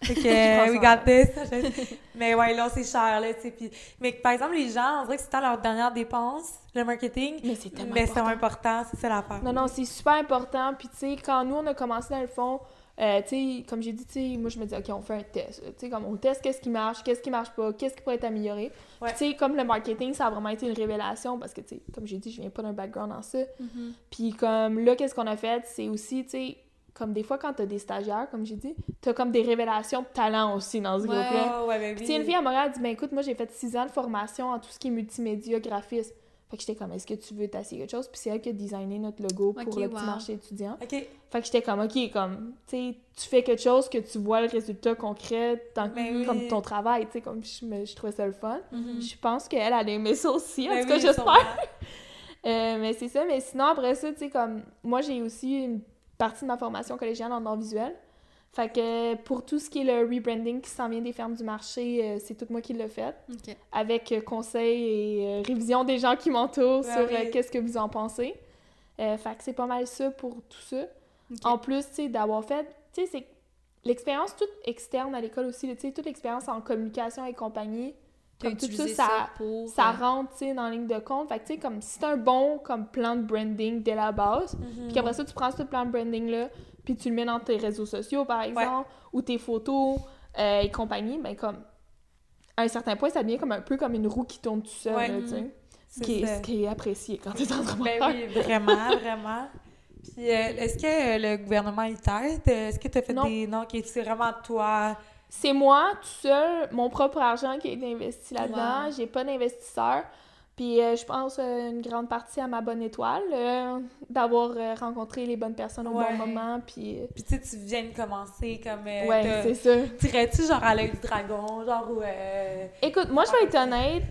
Fait [laughs] que, Je we got this. mais ouais, là, c'est cher, là, tu sais. Puis, mais par exemple, les gens, on dirait que c'est à leur dernière dépense, le marketing. Mais c'est tellement Mais c'est important. important, c'est ça l'affaire. Non, non, c'est super important. Puis, tu sais, quand nous, on a commencé dans le fond, euh, comme j'ai dit, tu sais, moi, je me dis, OK, on fait un test. Comme on teste qu'est-ce qui marche, qu'est-ce qui marche pas, qu'est-ce qui pourrait être amélioré. Ouais. Puis, tu sais, comme le marketing, ça a vraiment été une révélation parce que, tu sais, comme j'ai dit, je viens pas d'un background en ça. Mhm. Puis, comme là, qu'est-ce qu'on a fait, c'est aussi, tu sais, comme des fois, quand t'as des stagiaires, comme j'ai dit, t'as comme des révélations de talent aussi dans ce Ouais. groupe-là. Ouais, ben Puis, oui. une fille à Montréal elle dit, ben écoute, moi, j'ai fait six ans de formation en tout ce qui est multimédia, graphisme. Fait que j'étais comme, est-ce que tu veux t'essayer quelque chose? Puis c'est elle qui a designé notre logo pour le wow. petit marché étudiant. OK. Fait que j'étais comme, OK, comme, tu sais, tu fais quelque chose que tu vois le résultat concret Ben oui. comme ton travail, tu sais, comme je, me- je trouvais ça le fun. Mhm. Je pense qu'elle, elle a aimé ça aussi, en Ben tout cas, oui, j'espère. [laughs] Euh, mais c'est ça, mais sinon, après ça, tu sais, comme, moi, j'ai aussi une partie de ma formation collégiale en art visuel. Fait que pour tout ce qui est le rebranding qui s'en vient des fermes du marché, euh, c'est tout moi qui l'ai fait avec euh, conseils et euh, révision des gens qui m'entourent sur oui. qu'est-ce que vous en pensez. Euh, fait que c'est pas mal ça pour tout ça. En plus, tu sais, d'avoir fait, tu sais, c'est l'expérience toute externe à l'école aussi, tu sais, toute l'expérience en communication et compagnie, comme tout ça, ça, pour... ça euh, rentre, tu dans la ligne de compte. Fait que, tu sais, comme si c'est un bon comme plan de branding dès la base, Mhm. puis après ça, tu prends ce plan de branding-là, puis tu le mets dans tes réseaux sociaux, par exemple, ou tes photos euh, et compagnie, ben comme, à un certain point, ça devient comme un peu comme une roue qui tourne tout seul, Ouais. tu sais. Ce qui, est, ce qui est apprécié quand t'es entrepreneur. Ben oui, vraiment, [laughs] vraiment. Puis, euh, est-ce que le gouvernement, il t'aide? Est-ce que tu as fait Non. des... Non, ok, c'est vraiment toi... c'est moi, tout seul, mon propre argent qui a été investi là-dedans. Wow. J'ai pas d'investisseur. Puis euh, je pense euh, une grande partie à ma bonne étoile, euh, d'avoir rencontré les bonnes personnes au Ouais. bon moment. Puis, Puis tu sais, tu viens de commencer comme. ouais, c'est ça. Tirais-tu genre à l'œil du dragon, genre ou. euh, Écoute, moi, je vais être honnête.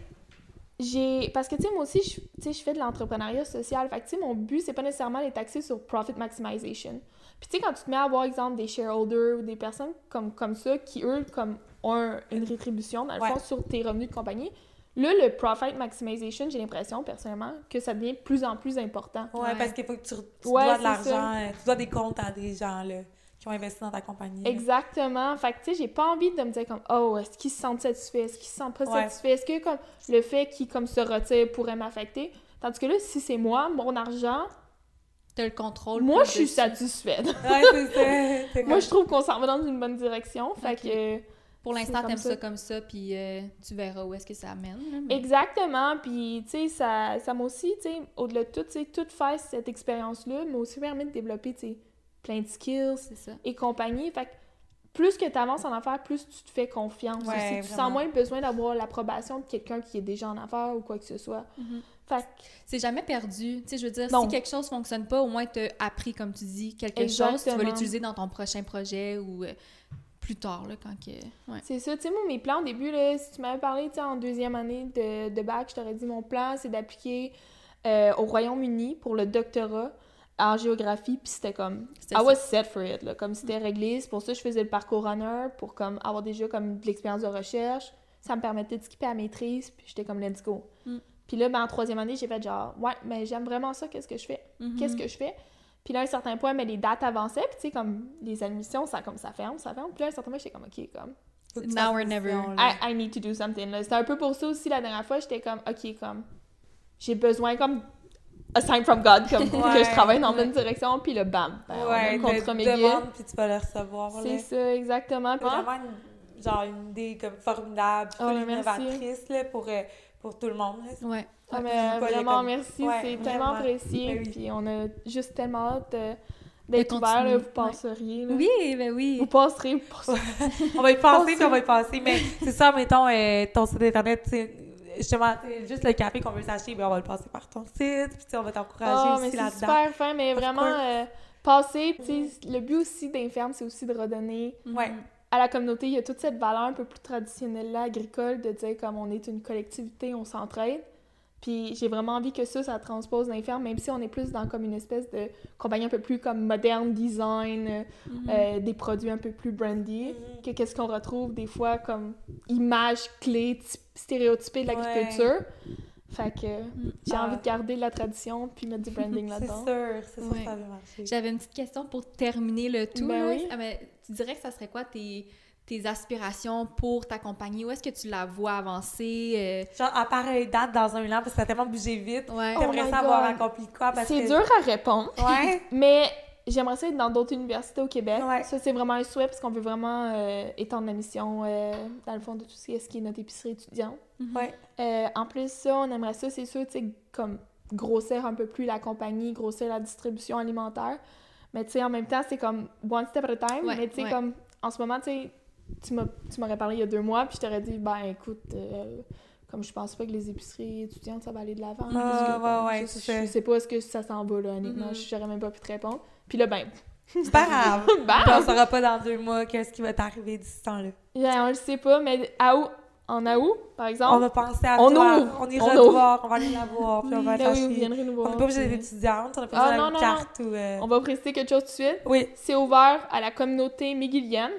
J'ai... Parce que, tu sais, moi aussi, je, tu sais, je fais de l'entrepreneuriat social. Fait que, tu sais, mon but, c'est pas nécessairement d'être axé sur profit maximization. Puis, tu sais, quand tu te mets à voir, exemple, des shareholders ou des personnes comme, comme ça, qui, eux, comme, ont un- une rétribution, dans le Ouais. fond, sur tes revenus de compagnie, là, le profit maximization, j'ai l'impression, personnellement, que ça devient de plus en plus important. Ouais, Ouais. parce qu'il faut que tu, tu Ouais, dois de l'argent, tu dois des comptes à des gens là, qui ont investi dans ta compagnie. Exactement. Fait que, tu sais, j'ai pas envie de me dire comme, oh, est-ce qu'ils se sentent satisfaits? Est-ce qu'ils se sentent pas Ouais. satisfaits? Est-ce que, comme, le fait qu'ils, comme, se retirent pourrait m'affecter? Tandis que là, si c'est moi, mon argent, T'as le contrôle. moi, je suis satisfaite. Ouais, c'est ça. [laughs] Moi, je trouve qu'on s'en va dans une bonne direction. Fait que, Pour l'instant, t'aimes ça. ça comme ça, puis euh, tu verras où est-ce que ça amène. là, mais- exactement. Puis, tu sais, ça, ça m'a aussi, tu sais, au-delà de tout, tu sais, tout faire cette expérience-là m'a aussi permis de développer, tu sais, plein de skills C'est ça. et compagnie. Fait que, plus que tu avances en affaires, plus tu te fais confiance Ouais, aussi. Tu sens moins le besoin d'avoir l'approbation de quelqu'un qui est déjà en affaires ou quoi que ce soit. Mhm. Fait que, C'est jamais perdu. Tu sais, je veux dire, Non. si quelque chose fonctionne pas, au moins t'as appris, comme tu dis, quelque chose. Tu vas Exactement. l'utiliser dans ton prochain projet ou euh, plus tard, là, quand que... Ouais. C'est ça, tu sais, moi, mes plans au début, là, si tu m'avais parlé, tu sais, en deuxième année de, de bac, je t'aurais dit, mon plan, c'est d'appliquer euh, au Royaume-Uni pour le doctorat en géographie, puis c'était comme, I was set for it, là, comme c'était réglé, c'est pour ça que je faisais le parcours runner, pour comme avoir déjà comme de l'expérience de recherche, ça me permettait de skipper à maîtrise, puis j'étais comme, let's go. Mm. Puis là, ben, en troisième année, j'ai fait genre, ouais, mais j'aime vraiment ça, qu'est-ce que je fais? Mhm. Qu'est-ce que je fais? Puis là, à un certain point, mais les dates avançaient, puis tu sais, comme les admissions, ça, comme ça ferme, ça ferme, puis là, à un certain point, j'étais comme, ok, comme, Now or never. I, I need to do something. là. C'était un peu pour ça aussi la dernière fois, j'étais comme, ok, comme, j'ai besoin comme a sign from God, comme [laughs] que Ouais, je travaille dans la bonne direction, puis le bam, ben, on Ouais, un contrat te McGill. demande puis tu vas le recevoir. C'est ça, exactement. Puis, C'est vraiment une, genre une idée comme formidable, Oh, innovatrice là, pour, euh, pour tout le monde. Là. Ouais. ah, mais vraiment, comme- merci, Ouais, c'est tellement apprécié, Ben oui. puis on a juste tellement hâte euh, d'être ouvert, là, vous passeriez, là. Oui, ben oui. Vous passerez, vous [laughs] passerez. On va y penser Passer. puis on va y penser. Mais c'est ça, mettons, euh, ton site internet, tu sais, justement, tu sais, juste le café qu'on veut s'acheter, ben, on va le passer par ton site. Puis tu sais, on va t'encourager mais aussi c'est là-dedans. super fin, mais vraiment, euh, passer, tu sais, le but aussi d'Inferme, c'est aussi de redonner Ouais. à la communauté, il y a toute cette valeur un peu plus traditionnelle là, agricole, de dire comme on est une collectivité, on s'entraide. Puis j'ai vraiment envie que ça, ça transpose dans les fermes, même si on est plus dans comme une espèce de compagnie un peu plus comme moderne, design, euh, Mhm. euh, des produits un peu plus brandy, Mhm. que qu'est-ce qu'on retrouve des fois comme image clé, typ- stéréotypée de Ouais. l'agriculture. Fait que j'ai Ah. envie de garder la tradition puis mettre du branding [laughs] C'est là-dedans. sûr, c'est sûr Ouais. que ça va marcher. J'avais une petite question pour terminer le tout. Ben oui. Ah, mais tu dirais que ça serait quoi tes, tes aspirations pour ta compagnie? Où est-ce que tu la vois avancer? euh? Genre, à pareille date dans un an, parce que ça a tellement bougé vite. Ouais. T'aimerais ça avoir accompli quoi? Parce C'est que... dur à répondre. Ouais. [laughs] Mais j'aimerais ça être dans d'autres universités au Québec. Ouais. Ça, c'est vraiment un souhait parce qu'on veut vraiment euh, étendre la mission, euh, dans le fond, de tout ce qui est, ce qui est notre épicerie étudiante. Mhm. Ouais. Euh, en plus, ça, on aimerait ça, c'est sûr, tu sais, comme grossir un peu plus la compagnie, grossir la distribution alimentaire. Mais tu sais, en même temps, c'est comme one step at a time. Ouais, mais tu sais, ouais. comme en ce moment, tu sais, tu m'aurais parlé il y a deux mois, puis je t'aurais dit, ben écoute, euh, comme je pense pas que les épiceries étudiantes, ça va aller de l'avant. Ah, ouais, ouais, je, je sais pas est-ce que ça s'en va, là, honnêtement. Mhm. J'aurais même pas pu te répondre. Puis là, ben, C'est pas grave. Bam! on saura pas dans deux mois qu'est-ce qui va t'arriver d'ici ce temps-là. yeah, on le sait pas, mais à où, en août, par exemple, On va penser à On toi. ouvre. On ira On te voir. On va aller la voir. Puis on va ben oui, vous viendrez nous On voir. n'est pas obligé d'être étudiante. On a pas Ah, besoin non, d'une carte ou... euh, On va préciser quelque chose tout de suite. Oui. C'est ouvert à la communauté miguelienne,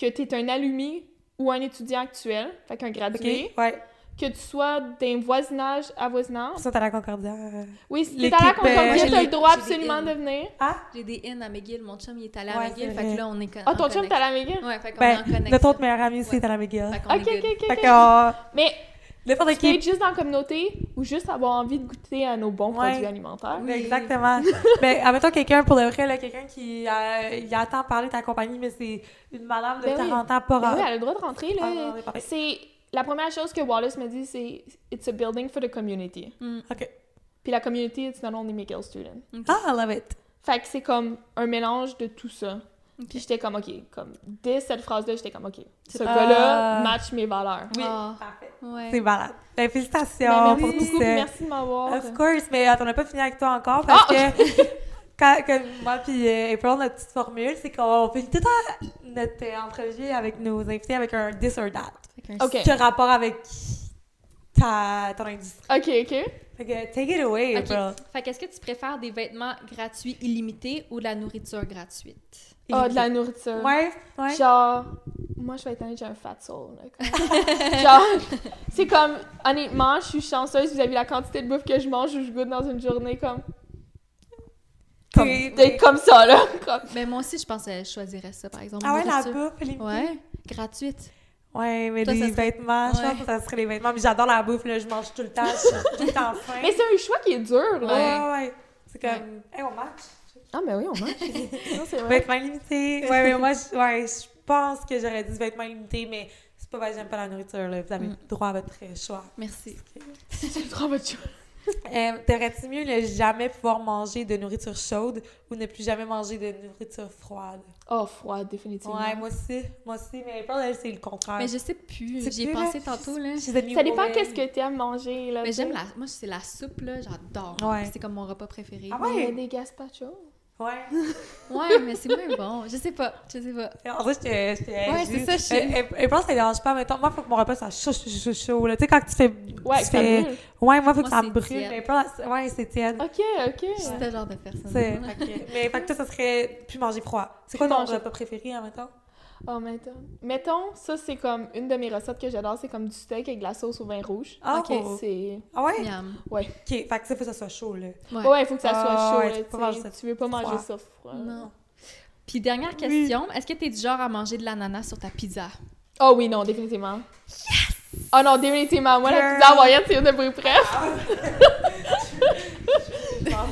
que tu es un allumé ou un étudiant actuel, fait qu'un gradué, Ouais. que tu sois d'un voisinage à voisinage. Ça, t'as la Concordia. euh. Oui, si t'es à la euh, Concordia, t'as le droit absolument de venir. Ah? J'ai des in à McGill. Mon chum, il est allé à Ouais, McGill. c'est Fait que là, on est Ah, ton chum, connexion. t'as la McGill? Ouais, fait qu'on Ben, est en connexion. Notre autre meilleur ami aussi Ouais. est à la McGill. Fait qu'on Ok, est ok, ok. Fait ok. qu'on... Mais N'importe tu peux qui. être juste dans la communauté ou juste avoir envie de goûter à nos bons Ouais. produits alimentaires. Oui. Exactement. [laughs] mais admettons quelqu'un, pour de vrai, là, quelqu'un qui euh, il attend parler de ta compagnie, mais c'est une madame de Ben oui. 40 ans, pas Ben oui, elle a le droit de rentrer, là. Ah, c'est... La première chose que Wallace me dit, c'est « It's a building for the community Mm. OK. ». Puis la community, it's not only McGill students. Ah, I love it. Fait que c'est comme un mélange de tout ça. Puis j'étais comme, OK, comme, dès cette phrase-là, j'étais comme, OK, ce Ah. gars-là match mes valeurs. Oui, Ah. parfait. Ouais. C'est malade. Ben, félicitations Ben, pour merci tout beaucoup, ça. merci de m'avoir. Of course, mais attends, on n'a pas fini avec toi encore parce que [laughs] quand, quand moi puis euh, April, notre petite formule, c'est qu'on fait tout temps notre euh, entrevue avec nos invités avec un this or that. Fait qu'un- OK. Qui a rapport avec ta, ton industrie. OK, OK. Fait que take it away, Ok. April. Fait qu'est-ce que tu préfères des vêtements gratuits illimités ou de la nourriture gratuite? Ah, de la nourriture. Ouais, ouais. Genre, moi, je vais être honnête, j'ai un fat soul. là, [laughs] Genre, c'est comme, honnêtement, je suis chanceuse vis-à-vis de la quantité de bouffe que je mange ou je goûte dans une journée, comme, comme comme ça, là. [laughs] Comme, Ben moi aussi, je pense que je choisirais ça, par exemple. Ah ouais, la bouffe, limitée. Ouais, gratuite. Ouais, mais Toi, les ça serait- vêtements, je Ouais. pense que ça serait les vêtements. Mais j'adore la bouffe, là, je mange tout le temps, je suis tout le temps [laughs] faim. Mais c'est un choix qui est dur, Ouais, là. ouais, ouais. C'est comme, hey, on match. Ah, mais oui, on mange. [laughs] non, vrai. Vêtements limités. Ouais, mais moi, je, ouais, je pense que j'aurais dit vêtements limités, mais c'est pas parce que j'aime pas la nourriture, là. Vous avez Mm. droit à votre choix. Merci. C'est [laughs] trop votre choix. Euh, T'aurais-tu mieux ne jamais pouvoir manger de nourriture chaude ou ne plus jamais manger de nourriture froide? Oh, froid, définitivement. Ouais, moi aussi. Moi aussi, mais elle, c'est le contraire. Mais je sais plus, j'y ai pensé là? tantôt, là. Ça dépend qu'est-ce que t'aimes manger, là. Mais tu j'aime la... Moi, c'est la soupe, là, j'adore. Ouais. C'est comme mon repas préféré. Ah Mais il y a ouais? des gazpachos. Ouais. [laughs] Ouais, mais c'est moins bon. Je sais pas, je sais pas. En vrai, j'étais. Ouais, c'est ça, je sais. Euh, euh, April, ça dérange pas. Mettons, moi, il faut que mon repas soit chaud, chaud, chaud, chaud. là. Tu sais, quand tu fais. Ouais, tu fais... brûle. Ouais, moi, il faut que Moi, ça me brûle. Mais elle, ouais, c'est tiède. Ok, ok. Je suis ce genre de personne. C'est. ok. Mais fait que toi, ça serait plus manger froid. C'est quoi ton manger- repas préféré, en mettons? Oh, mettons. Mettons, ça, c'est comme une de mes recettes que j'adore, c'est comme du steak avec de la sauce au vin rouge. Ah, Ok. C'est. Ah ouais? Miam. Ok, fait que ça, faut que ça soit chaud, là. Ouais. Ouais, il faut que ça soit Ah, chaud, ouais, là, pas tu veux pas manger froid. ça froid. Non. Puis dernière question, est-ce que t'es du genre à manger de l'ananas sur ta pizza? Oh oui, non, définitivement. Yes! Oh non, définitivement. Moi, la pizza hawaïenne, c'est une de mes préférées. [laughs]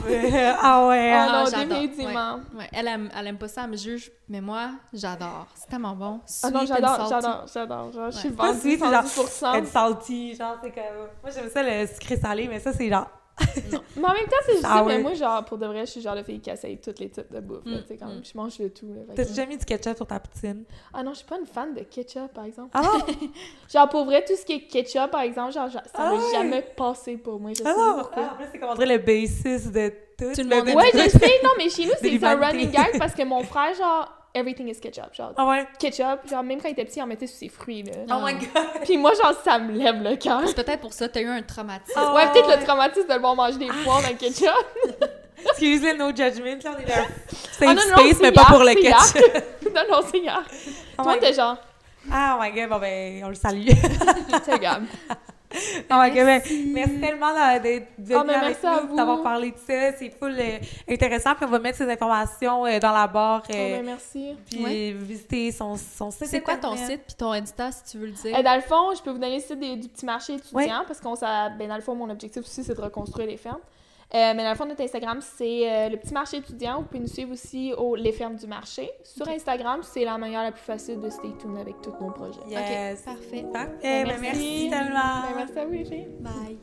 [laughs] ah ouais. Oh hein. non, j'adore. définitivement. Ouais, elle aime, elle aime pas ça, elle me juge, mais moi, j'adore. C'est tellement bon. Ah non, Sweet j'adore, j'adore, j'adore. Genre, je suis Ouais. Pas vendue sweet, c'est genre- 110%. C'est salty, genre, c'est comme. Moi, j'aime ça le sucré salé, mais ça, c'est genre. [laughs] Mais en même temps, c'est juste ça, mais moi, genre, pour de vrai, je suis genre de fille qui essaye tous les types de bouffe, là, Mm, tu sais, quand mm. même. Je mange de tout, T'as déjà mis du ketchup sur ta poutine? Ah non, je suis pas une fan de ketchup, par exemple. Ah non? [laughs] Genre, pour vrai, tout ce qui est ketchup, par exemple, genre, genre, ça Ah m'a ouais? jamais passé pour moi. Je sais Ah pas non! pourquoi. Ah, en plus, c'est comme on dirait le basis de tout. Tout le monde Ouais, je sais, non, mais chez nous, [laughs] c'est un running gag parce que mon frère, genre, everything is ketchup. Genre, Ah ouais? ketchup, genre, même quand il était petit, il en mettait sur ses fruits, là. Oh my god! Puis moi, genre, ça me lève le cœur. C'est peut-être pour ça que t'as eu un traumatisme. Ah Ouais, peut-être ouais. le traumatisme de le voir manger des poires dans le ketchup. [laughs] Excusez no judgment, là, on est dans un safe Ah non, non, space, mais pas pour le ketchup. [laughs] non, non, c'est hier. Oh Toi, t'es genre, Ah, oh my god, bon ben, on le salue. [laughs] c'est grave. My god, ben, merci tellement là, d'être venu Ah, avec merci vous. d'avoir parlé de ça. C'est full euh, intéressant. Puis on va mettre ces informations euh, dans la barre. Oh, euh, ben, merci. puis Ouais. visiter son, son site. C'est quoi ton site puis ton Insta, si tu veux le dire? Euh, dans le fond, je peux vous donner le site des- du petit marché étudiant parce qu'on ben, dans le fond, mon objectif aussi, c'est de reconstruire les fermes. Euh, mais dans le fond, notre Instagram, c'est euh, le petit marché étudiant. Vous pouvez nous suivre aussi au Les Fermes du Marché. Sur Instagram, c'est la manière la plus facile de stay tuned avec tous nos projets. Yes. Ok, parfait. Parfait. Ben, Ben, merci tellement. Ben, merci à vous, les filles. Bye.